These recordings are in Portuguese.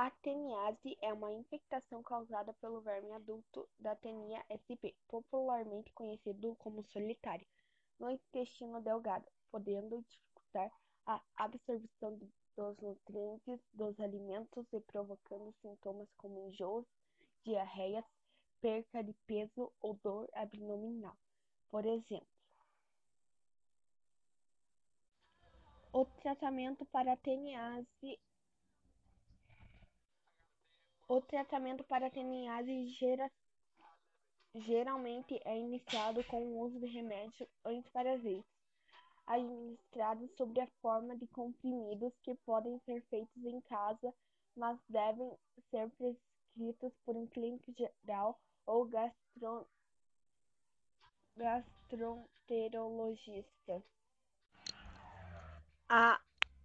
A teniase é uma infecção causada pelo verme adulto da Taenia sp, popularmente conhecido como solitária, no intestino delgado, podendo dificultar a absorção dos nutrientes dos alimentos e provocando sintomas como enjoos, diarreias, perca de peso ou dor abdominal, por exemplo. O tratamento para a teniase o tratamento para teniase gera, geralmente é iniciado com o uso de remédios antiparasitas, administrados sob a forma de comprimidos que podem ser feitos em casa, mas devem ser prescritos por um clínico geral ou gastro, gastroenterologista. A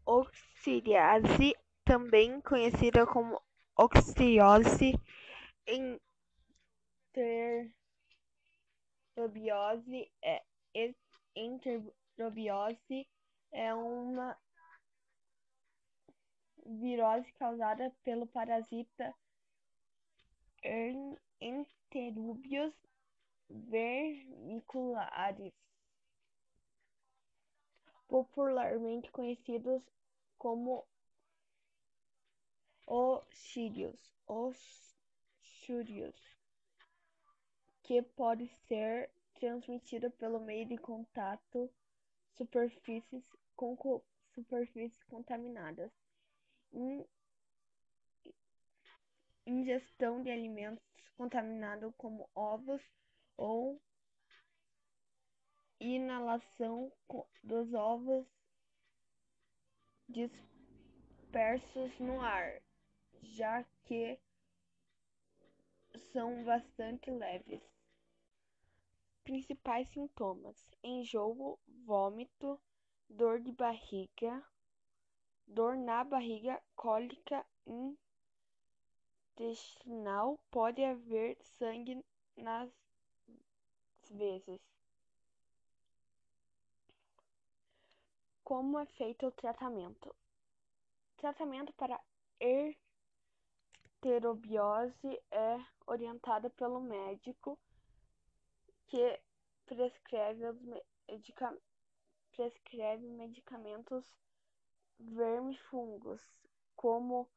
oxiriase, também conhecida como oxiriose, enterobiose, é, é uma virose causada pelo parasita Enterobius vermicularis, popularmente conhecidos como oxírios, oxúrios, que pode ser transmitido pelo meio de contato superfícies com superfícies contaminadas, ingestão de alimentos contaminados como ovos ou inalação dos ovos dispersos no ar já que são bastante leves. Principais sintomas: enjoo, vômito, dor de barriga, dor na barriga, cólica intestinal, pode haver sangue nas vezes. Como é feito o tratamento? Tratamento para er enterobiose é orientada pelo médico que prescreve, medica prescreve medicamentos vermifungos, como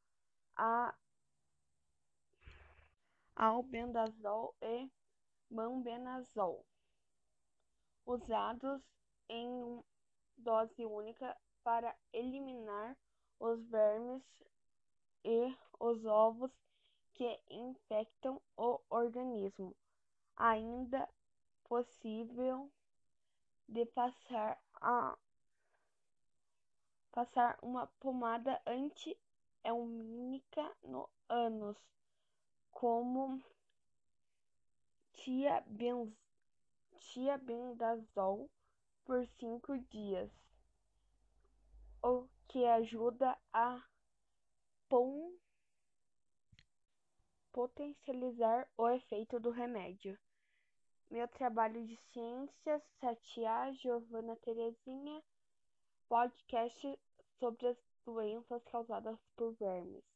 a albendazol e mambendazol, usados em dose única para eliminar os vermes e os ovos que infectam o organismo. Ainda possível de passar a passar uma pomada anti-helmínica no ânus, como tiabendazol por cinco dias, o que ajuda a potencializar o efeito do remédio. Meu trabalho de ciências, Satia Giovana Terezinha, podcast sobre as doenças causadas por vermes.